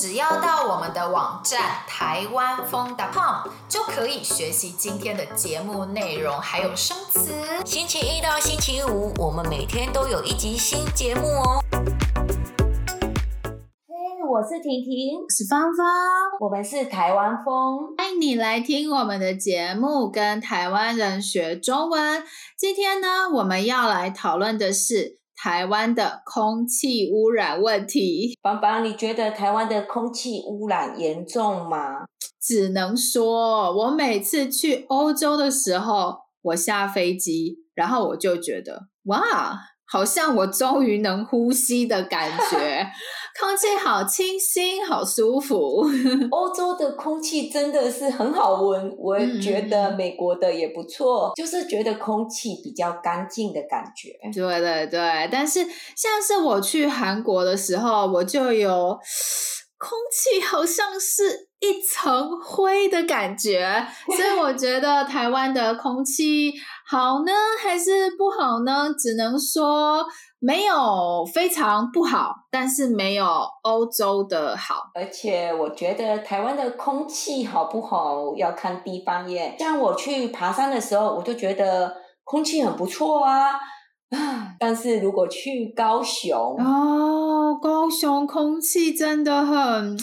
只要到我们的网站台湾风 .com 就可以学习今天的节目内容，还有生词。星期一到星期五，我们每天都有一集新节目哦。嘿，我是婷婷，我是芳芳，我们是台湾风，欢迎你来听我们的节目，跟台湾人学中文。今天呢，我们要来讨论的是。台湾的空气污染问题，邦邦，你觉得台湾的空气污染严重吗？只能说，我每次去欧洲的时候，我下飞机，然后我就觉得，哇。好像我终于能呼吸的感觉，空气好清新，好舒服。欧洲的空气真的是很好闻，我觉得美国的也不错，嗯、就是觉得空气比较干净的感觉。对对对，但是像是我去韩国的时候，我就有 空气好像是一层灰的感觉，所以我觉得台湾的空气。好呢，还是不好呢？只能说没有非常不好，但是没有欧洲的好。而且我觉得台湾的空气好不好要看地方耶。像我去爬山的时候，我就觉得空气很不错啊。但是如果去高雄，哦，高雄空气真的很。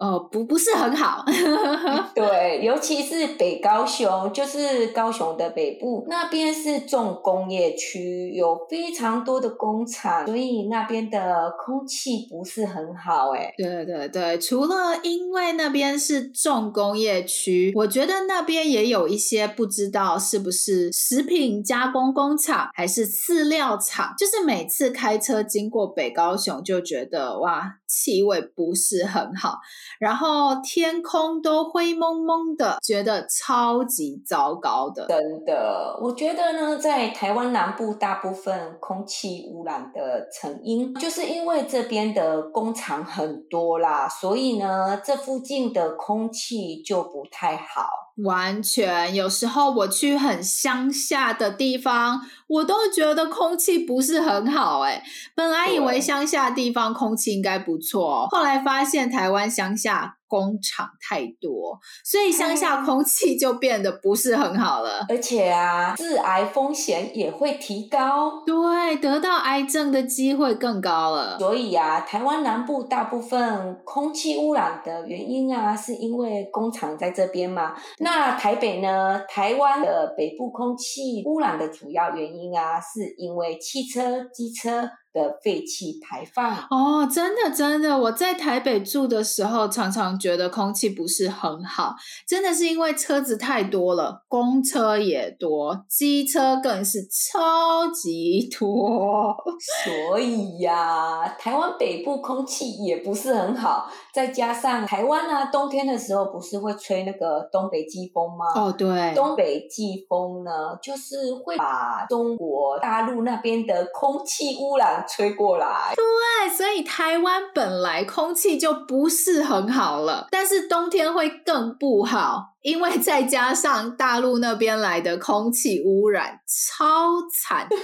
哦，不，不是很好。对，尤其是北高雄，就是高雄的北部那边是重工业区，有非常多的工厂，所以那边的空气不是很好。哎，对对对，除了因为那边是重工业区，我觉得那边也有一些不知道是不是食品加工工厂还是饲料厂，就是每次开车经过北高雄，就觉得哇，气味不是很好。然后天空都灰蒙蒙的，觉得超级糟糕的。真的，我觉得呢，在台湾南部大部分空气污染的成因，就是因为这边的工厂很多啦，所以呢，这附近的空气就不太好。完全，有时候我去很乡下的地方，我都觉得空气不是很好。哎，本来以为乡下地方空气应该不错，后来发现台湾乡下。工厂太多，所以乡下空气就变得不是很好了，而且啊，致癌风险也会提高，对，得到癌症的机会更高了。所以啊，台湾南部大部分空气污染的原因啊，是因为工厂在这边嘛。那台北呢？台湾的北部空气污染的主要原因啊，是因为汽车、机车。的废气排放哦，真的真的，我在台北住的时候，常常觉得空气不是很好，真的是因为车子太多了，公车也多，机车更是超级多，所以呀，台湾北部空气也不是很好，再加上台湾啊，冬天的时候不是会吹那个东北季风吗？哦，对，东北季风呢，就是会把中国大陆那边的空气污染。吹过来，对，所以台湾本来空气就不是很好了，但是冬天会更不好，因为再加上大陆那边来的空气污染超惨。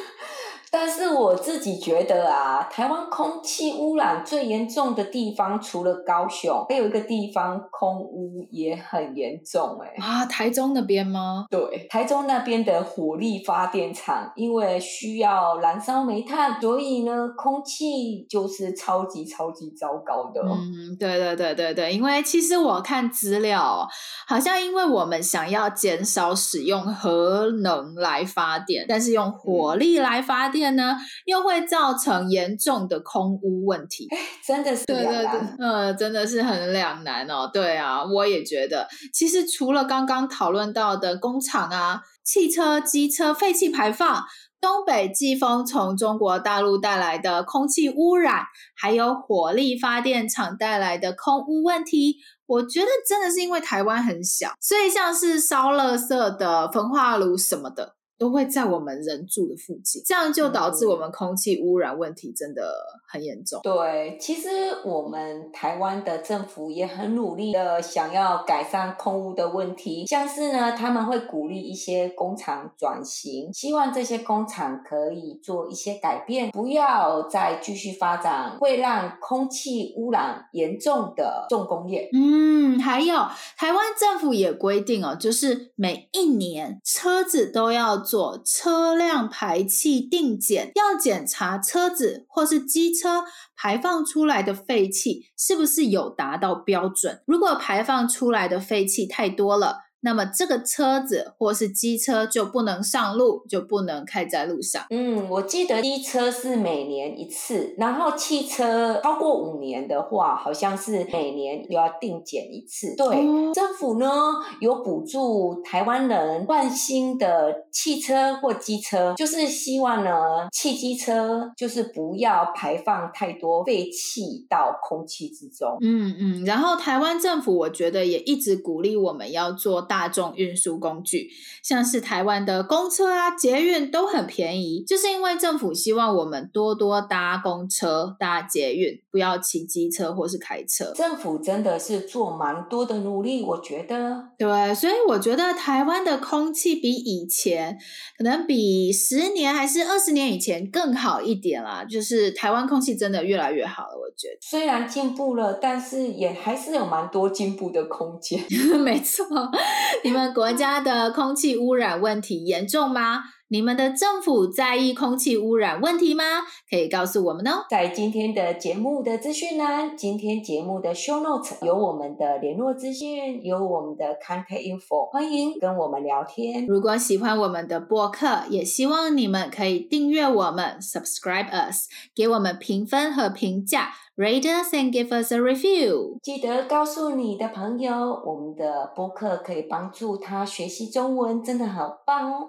但是我自己觉得啊，台湾空气污染最严重的地方，除了高雄，还有一个地方空污也很严重，欸。哎啊，台中那边吗？对，台中那边的火力发电厂，因为需要燃烧煤炭，所以呢，空气就是超级超级糟糕的。嗯，对对对对对，因为其实我看资料，好像因为我们想要减少使用核能来发电，但是用火力来发电。呢，又会造成严重的空污问题，真的是对对对，呃，真的是很两难哦。对啊，我也觉得，其实除了刚刚讨论到的工厂啊、汽车、机车废气排放、东北季风从中国大陆带来的空气污染，还有火力发电厂带来的空污问题，我觉得真的是因为台湾很小，所以像是烧垃圾的焚化炉什么的。都会在我们人住的附近，这样就导致我们空气污染问题真的很严重。对，其实我们台湾的政府也很努力的想要改善空污的问题，像是呢，他们会鼓励一些工厂转型，希望这些工厂可以做一些改变，不要再继续发展会让空气污染严重的重工业。嗯，还有台湾政府也规定哦，就是每一年车子都要做车辆排气定检，要检查车子或是机车排放出来的废气是不是有达到标准。如果排放出来的废气太多了，那么这个车子或是机车就不能上路，就不能开在路上。嗯，我记得机车是每年一次，然后汽车超过五年的话，好像是每年又要定检一次。对，哦、政府呢有补助台湾人换新的汽车或机车，就是希望呢汽机车就是不要排放太多废气到空气之中。嗯嗯，然后台湾政府我觉得也一直鼓励我们要做大。大众运输工具，像是台湾的公车啊、捷运都很便宜，就是因为政府希望我们多多搭公车、搭捷运，不要骑机车或是开车。政府真的是做蛮多的努力，我觉得。对，所以我觉得台湾的空气比以前，可能比十年还是二十年以前更好一点啦。就是台湾空气真的越来越好了，我觉得。虽然进步了，但是也还是有蛮多进步的空间。没错。你们国家的空气污染问题严重吗？你们的政府在意空气污染问题吗？可以告诉我们哦。在今天的节目的资讯栏，今天节目的 show notes 有我们的联络资讯，有我们的 contact info，欢迎跟我们聊天。如果喜欢我们的播客，也希望你们可以订阅我们，subscribe us，给我们评分和评价，rate us and give us a review。记得告诉你的朋友，我们的播客可以帮助他学习中文，真的好棒哦。